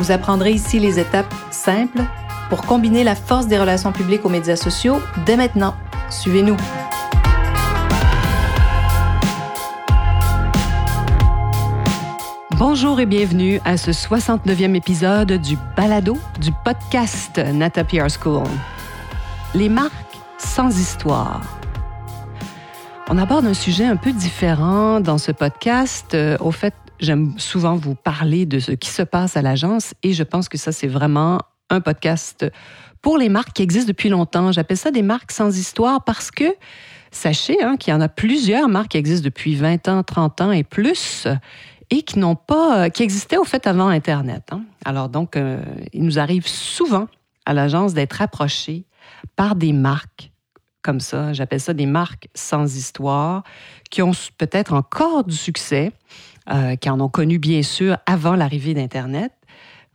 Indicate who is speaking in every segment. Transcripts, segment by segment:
Speaker 1: Vous apprendrez ici les étapes simples pour combiner la force des relations publiques aux médias sociaux dès maintenant. Suivez-nous. Bonjour et bienvenue à ce 69e épisode du balado du podcast Nata PR School. Les marques sans histoire. On aborde un sujet un peu différent dans ce podcast. Euh, au fait, j'aime souvent vous parler de ce qui se passe à l'agence et je pense que ça, c'est vraiment un podcast pour les marques qui existent depuis longtemps. J'appelle ça des marques sans histoire parce que sachez hein, qu'il y en a plusieurs marques qui existent depuis 20 ans, 30 ans et plus et qui n'ont pas, qui existaient au fait avant Internet. Hein. Alors donc, euh, il nous arrive souvent à l'agence d'être approchés par des marques comme ça, j'appelle ça des marques sans histoire, qui ont peut-être encore du succès, euh, qui en ont connu bien sûr avant l'arrivée d'Internet.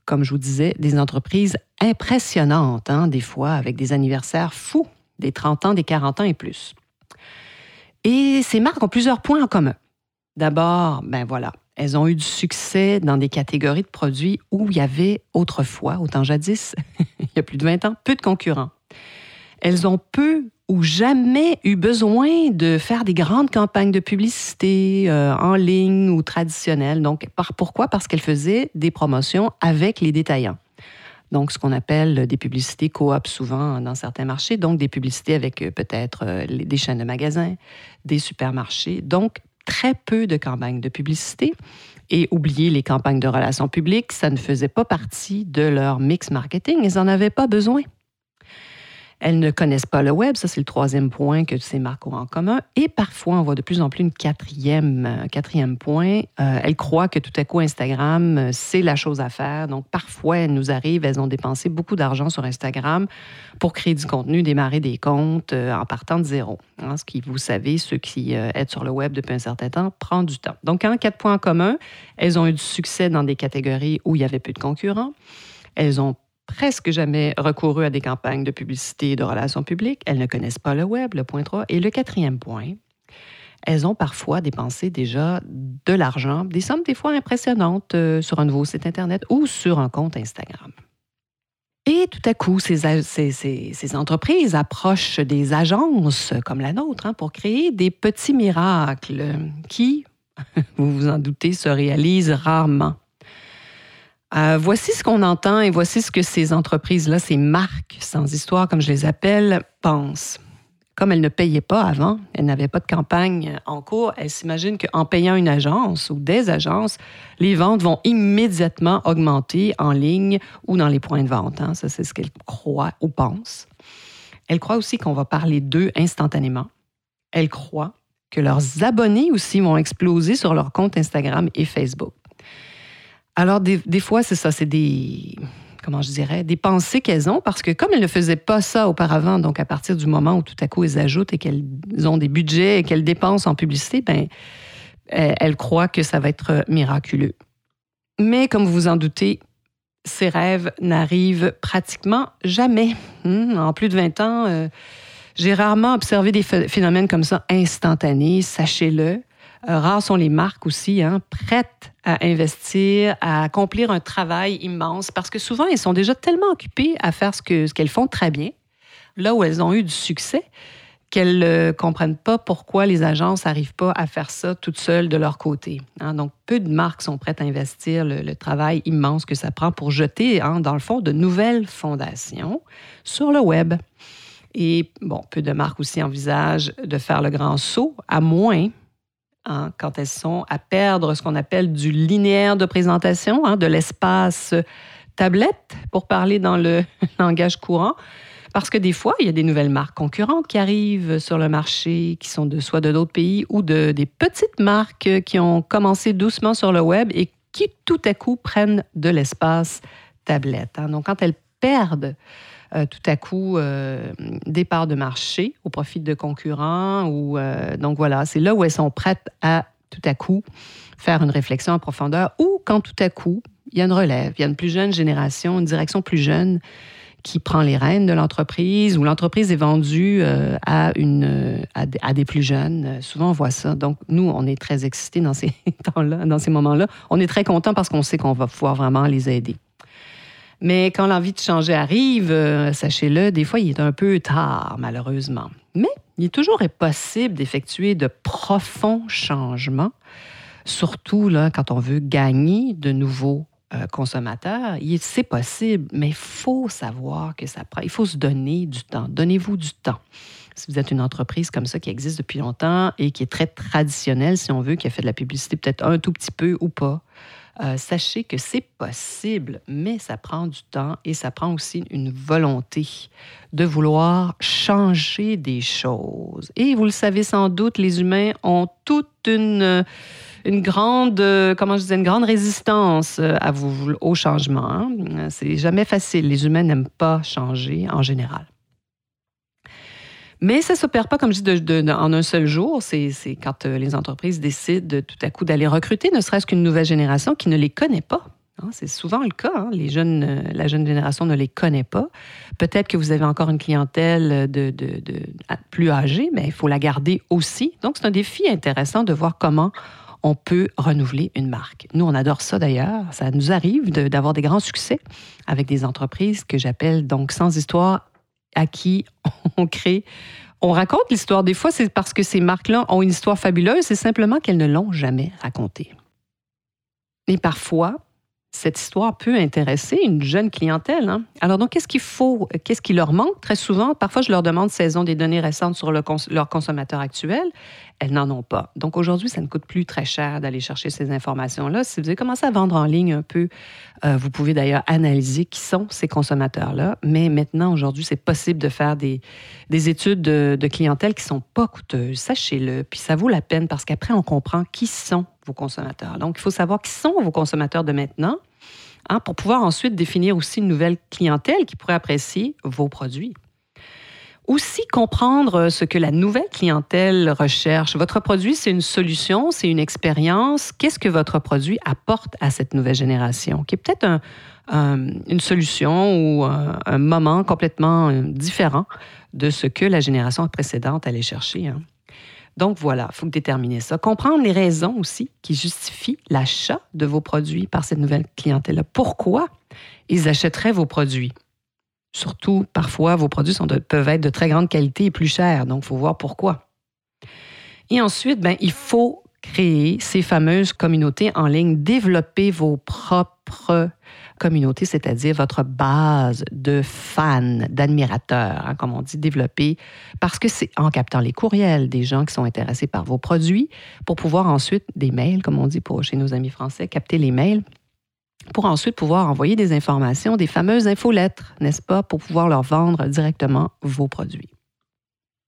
Speaker 1: Comme je vous disais, des entreprises impressionnantes, hein, des fois avec des anniversaires fous, des 30 ans, des 40 ans et plus. Et ces marques ont plusieurs points en commun. D'abord, ben voilà, elles ont eu du succès dans des catégories de produits où il y avait autrefois, autant jadis, il y a plus de 20 ans, peu de concurrents. Elles ont peu ou jamais eu besoin de faire des grandes campagnes de publicité euh, en ligne ou traditionnelles. Donc, pourquoi? Parce qu'elles faisaient des promotions avec les détaillants. Donc, ce qu'on appelle des publicités coop souvent dans certains marchés, donc des publicités avec euh, peut-être euh, des chaînes de magasins, des supermarchés. Donc, très peu de campagnes de publicité. Et oublier les campagnes de relations publiques, ça ne faisait pas partie de leur mix marketing. Ils n'en avaient pas besoin. Elles ne connaissent pas le web, ça c'est le troisième point que ces marques ont en commun. Et parfois, on voit de plus en plus une quatrième, euh, quatrième point. Euh, elles croient que tout à coup Instagram, euh, c'est la chose à faire. Donc parfois, elles nous arrivent, elles ont dépensé beaucoup d'argent sur Instagram pour créer du contenu, démarrer des comptes en partant de zéro. Hein, ce qui, vous savez, ceux qui aident sur le web depuis un certain temps, prend du temps. Donc, en quatre points en commun, elles ont eu du succès dans des catégories où il y avait peu de concurrents. Elles ont presque jamais recouru à des campagnes de publicité et de relations publiques. Elles ne connaissent pas le web, le point 3. Et le quatrième point, elles ont parfois dépensé déjà de l'argent, des sommes des fois impressionnantes euh, sur un nouveau site Internet ou sur un compte Instagram. Et tout à coup, ces, entreprises approchent des agences comme la nôtre hein, pour créer des petits miracles qui, vous vous en doutez, se réalisent rarement. Euh, voici ce qu'on entend et voici ce que ces entreprises-là, ces marques sans histoire, comme je les appelle, pensent. Comme elles ne payaient pas avant, elles n'avaient pas de campagne en cours, elles s'imaginent qu'en payant une agence ou des agences, les ventes vont immédiatement augmenter en ligne ou dans les points de vente. Hein. Ça, c'est ce qu'elles croient ou pensent. Elles croient aussi qu'on va parler d'eux instantanément. Elles croient que leurs abonnés aussi vont exploser sur leur compte Instagram et Facebook. Alors, des, fois, c'est ça, c'est des, comment je dirais, des pensées qu'elles ont, parce que comme elles ne faisaient pas ça auparavant, donc à partir du moment où tout à coup elles ajoutent et qu'elles ont des budgets et qu'elles dépensent en publicité, ben, elles croient que ça va être miraculeux. Mais comme vous vous en doutez, ces rêves n'arrivent pratiquement jamais. Hmm, en plus de 20 ans, euh, j'ai rarement observé des phénomènes comme ça instantanés, sachez-le. Euh, rares sont les marques aussi, hein, prêtes à investir, à accomplir un travail immense, parce que souvent, elles sont déjà tellement occupées à faire ce qu'elles font très bien, là où elles ont eu du succès, qu'elles ne comprennent pas pourquoi les agences n'arrivent pas à faire ça toutes seules de leur côté. Hein. Donc, peu de marques sont prêtes à investir le, travail immense que ça prend pour jeter, hein, dans le fond, de nouvelles fondations sur le web. Et, bon, peu de marques aussi envisagent de faire le grand saut, à moins Hein, quand elles sont à perdre ce qu'on appelle du linéaire de présentation, hein, de l'espace tablette, pour parler dans le langage courant. Parce que des fois, il y a des nouvelles marques concurrentes qui arrivent sur le marché, qui sont de soit de d'autres pays ou de, des petites marques qui ont commencé doucement sur le web et qui tout à coup prennent de l'espace tablette. Hein. Donc, quand elles perdent euh, tout à coup euh, des parts de marché au profit de concurrents, ou donc voilà, c'est là où elles sont prêtes à tout à coup faire une réflexion en profondeur, ou quand tout à coup il y a une relève, il y a une plus jeune génération, une direction plus jeune qui prend les rênes de l'entreprise ou l'entreprise est vendue euh, à, à, des plus jeunes. Souvent, on voit ça. Donc, nous, on est très excités dans ces temps-là, dans ces moments-là. On est très contents parce qu'on sait qu'on va pouvoir vraiment les aider. Mais quand l'envie de changer arrive, euh, sachez-le, des fois, il est un peu tard, malheureusement. Mais il est toujours possible d'effectuer de profonds changements, surtout là, quand on veut gagner de nouveaux euh, consommateur, c'est possible, mais il faut savoir que ça prend. Il faut se donner du temps. Donnez-vous du temps. Si vous êtes une entreprise comme ça qui existe depuis longtemps et qui est très traditionnelle, si on veut, qui a fait de la publicité peut-être un tout petit peu ou pas, euh, sachez que c'est possible, mais ça prend du temps et ça prend aussi une volonté de vouloir changer des choses. Et vous le savez sans doute, les humains ont toute une grande, euh, comment je disais, une grande résistance euh, au changement. Hein. C'est jamais facile. Les humains n'aiment pas changer en général. Mais ça ne s'opère pas, comme je dis, en un seul jour. C'est quand euh, les entreprises décident tout à coup d'aller recruter, ne serait-ce qu'une nouvelle génération qui ne les connaît pas. Hein. C'est souvent le cas. Hein. Les jeunes, la jeune génération ne les connaît pas. Peut-être que vous avez encore une clientèle de plus âgée, mais il faut la garder aussi. Donc, c'est un défi intéressant de voir comment on peut renouveler une marque. Nous, on adore ça d'ailleurs. Ça nous arrive d'avoir des grands succès avec des entreprises que j'appelle donc sans histoire à qui on crée. On raconte l'histoire. Des fois, c'est parce que ces marques-là ont une histoire fabuleuse, c'est simplement qu'elles ne l'ont jamais racontée. Et parfois, cette histoire peut intéresser une jeune clientèle. Hein. Alors donc, qu'est-ce qu'il faut, qu'est-ce qui leur manque? Très souvent? Parfois, je leur demande ont des données récentes sur leur consommateur actuel. Elles n'en ont pas. Donc aujourd'hui, ça ne coûte plus très cher d'aller chercher ces informations-là. Si vous avez commencé à vendre en ligne un peu, euh, vous pouvez d'ailleurs analyser qui sont ces consommateurs-là. Mais maintenant, aujourd'hui, c'est possible de faire des, des études de, de clientèle qui sont pas coûteuses. Sachez-le. Puis ça vaut la peine parce qu'après, on comprend qui sont vos consommateurs. Donc, il faut savoir qui sont vos consommateurs de maintenant hein, pour pouvoir ensuite définir aussi une nouvelle clientèle qui pourrait apprécier vos produits. Aussi comprendre ce que la nouvelle clientèle recherche. Votre produit, c'est une solution, c'est une expérience. Qu'est-ce que votre produit apporte à cette nouvelle génération, qui est peut-être une solution ou un, moment complètement euh, différent de ce que la génération précédente allait chercher. Hein? Donc voilà, il faut déterminer ça. Comprendre les raisons aussi qui justifient l'achat de vos produits par cette nouvelle clientèle-là. Pourquoi ils achèteraient vos produits? Surtout, parfois, vos produits peuvent être de très grande qualité et plus chers. Donc, il faut voir pourquoi. Et ensuite, ben, il faut créer ces fameuses communautés en ligne, développer vos propres communauté, c'est-à-dire votre base de fans, d'admirateurs, hein, comme on dit, développer, parce que c'est en captant les courriels des gens qui sont intéressés par vos produits, pour pouvoir ensuite, des mails, comme on dit pour, chez nos amis français, capter les mails, pour ensuite pouvoir envoyer des informations, des fameuses infolettres, n'est-ce pas, pour pouvoir leur vendre directement vos produits.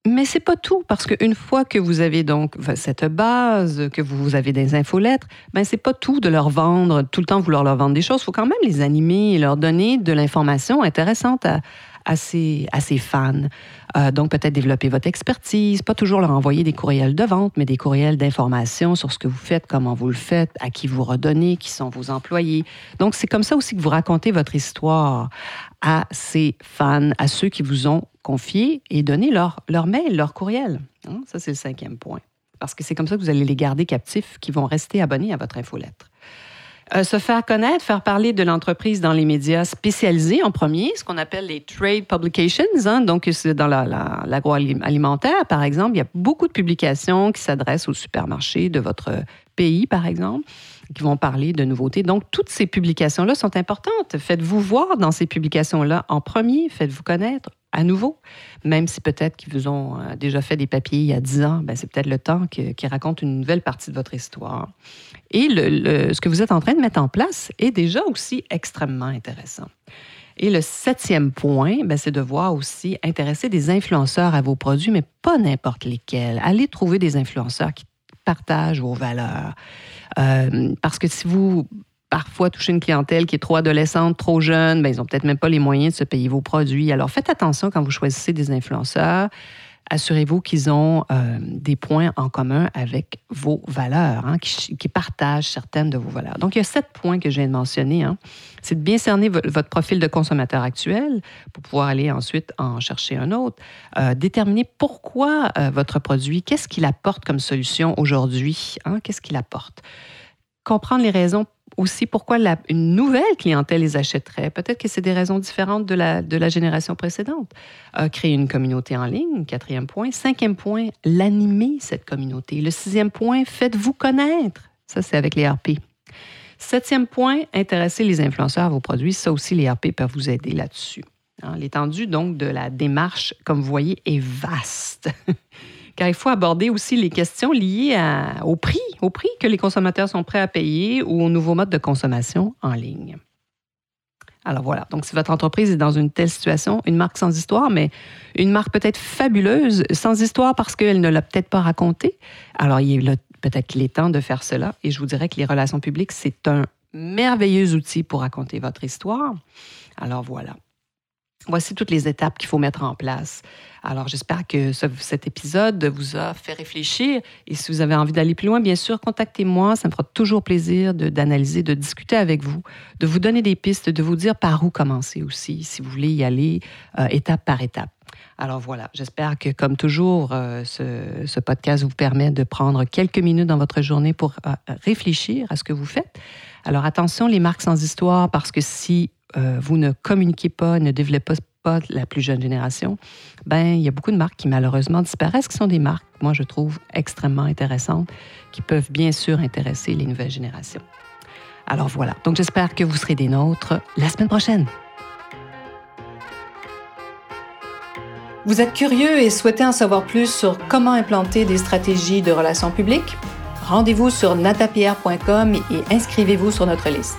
Speaker 1: Mais c'est pas tout, parce qu'une fois que vous avez donc cette base, que vous avez des infolettres, ben c'est pas tout de leur vendre, tout le temps vouloir leur vendre des choses. Il faut quand même les animer et leur donner de l'information intéressante à, à, ces, fans. Euh, donc peut-être développer votre expertise, pas toujours leur envoyer des courriels de vente, mais des courriels d'information sur ce que vous faites, comment vous le faites, à qui vous redonnez, qui sont vos employés. Donc c'est comme ça aussi que vous racontez votre histoire à ces fans, à ceux qui vous ont confié et donné leur, leur mail, leur courriel. Hein, ça, c'est le cinquième point. Parce que c'est comme ça que vous allez les garder captifs, qui vont rester abonnés à votre infolettre. Euh, se faire connaître, faire parler de l'entreprise dans les médias spécialisés en premier, ce qu'on appelle les trade publications. Hein, donc, dans l'agroalimentaire, la, par exemple, il y a beaucoup de publications qui s'adressent aux supermarchés de votre pays, par exemple qui vont parler de nouveautés. Donc, toutes ces publications-là sont importantes. Faites-vous voir dans ces publications-là en premier, faites-vous connaître à nouveau, même si peut-être qu'ils vous ont euh, déjà fait des papiers il y a dix ans, ben, c'est peut-être le temps qu'ils racontent une nouvelle partie de votre histoire. Et le, ce que vous êtes en train de mettre en place est déjà aussi extrêmement intéressant. Et le septième point, ben, c'est de voir aussi intéresser des influenceurs à vos produits, mais pas n'importe lesquels. Allez trouver des influenceurs qui partagent vos valeurs, euh, parce que si vous parfois toucher une clientèle qui est trop adolescente, trop jeune, ben, ils n'ont peut-être même pas les moyens de se payer vos produits. Alors faites attention quand vous choisissez des influenceurs assurez-vous qu'ils ont euh, des points en commun avec vos valeurs, hein, qui, partagent certaines de vos valeurs. Donc, il y a sept points que je viens de mentionner. Hein. C'est de bien cerner votre profil de consommateur actuel pour pouvoir aller ensuite en chercher un autre. Euh, déterminer pourquoi euh, votre produit, qu'est-ce qu'il apporte comme solution aujourd'hui, hein, qu'est-ce qu'il apporte? Comprendre les raisons aussi pourquoi une nouvelle clientèle les achèterait. Peut-être que c'est des raisons différentes de la, de la génération précédente. Créer une communauté en ligne, quatrième point. Cinquième point, l'animer, cette communauté. Le sixième point, faites-vous connaître. Ça, c'est avec les RP. Septième point, intéresser les influenceurs à vos produits. Ça aussi, les RP peuvent vous aider là-dessus. Hein, l'étendue, donc, de la démarche, comme vous voyez, est vaste. car il faut aborder aussi les questions liées au prix, au prix que les consommateurs sont prêts à payer ou aux nouveaux modes de consommation en ligne. Alors voilà, donc si votre entreprise est dans une telle situation, une marque sans histoire, mais une marque peut-être fabuleuse, sans histoire parce qu'elle ne l'a peut-être pas racontée, alors il est peut-être est temps de faire cela. Et je vous dirais que les relations publiques, c'est un merveilleux outil pour raconter votre histoire. Alors voilà. Voici toutes les étapes qu'il faut mettre en place. Alors, j'espère que cet épisode vous a fait réfléchir. Et si vous avez envie d'aller plus loin, bien sûr, contactez-moi. Ça me fera toujours plaisir d'analyser, de, discuter avec vous, de vous donner des pistes, de vous dire par où commencer aussi, si vous voulez y aller euh, étape par étape. Alors voilà, j'espère que comme toujours, euh, ce, podcast vous permet de prendre quelques minutes dans votre journée pour euh, réfléchir à ce que vous faites. Alors attention, les marques sans histoire, parce que si euh, vous ne communiquez pas, ne développez pas la plus jeune génération, ben il y a beaucoup de marques qui malheureusement disparaissent, qui sont des marques, moi je trouve extrêmement intéressantes, qui peuvent bien sûr intéresser les nouvelles générations. Alors voilà, donc j'espère que vous serez des nôtres la semaine prochaine. Vous êtes curieux et souhaitez en savoir plus sur comment implanter des stratégies de relations publiques? Rendez-vous sur natapierre.com et inscrivez-vous sur notre liste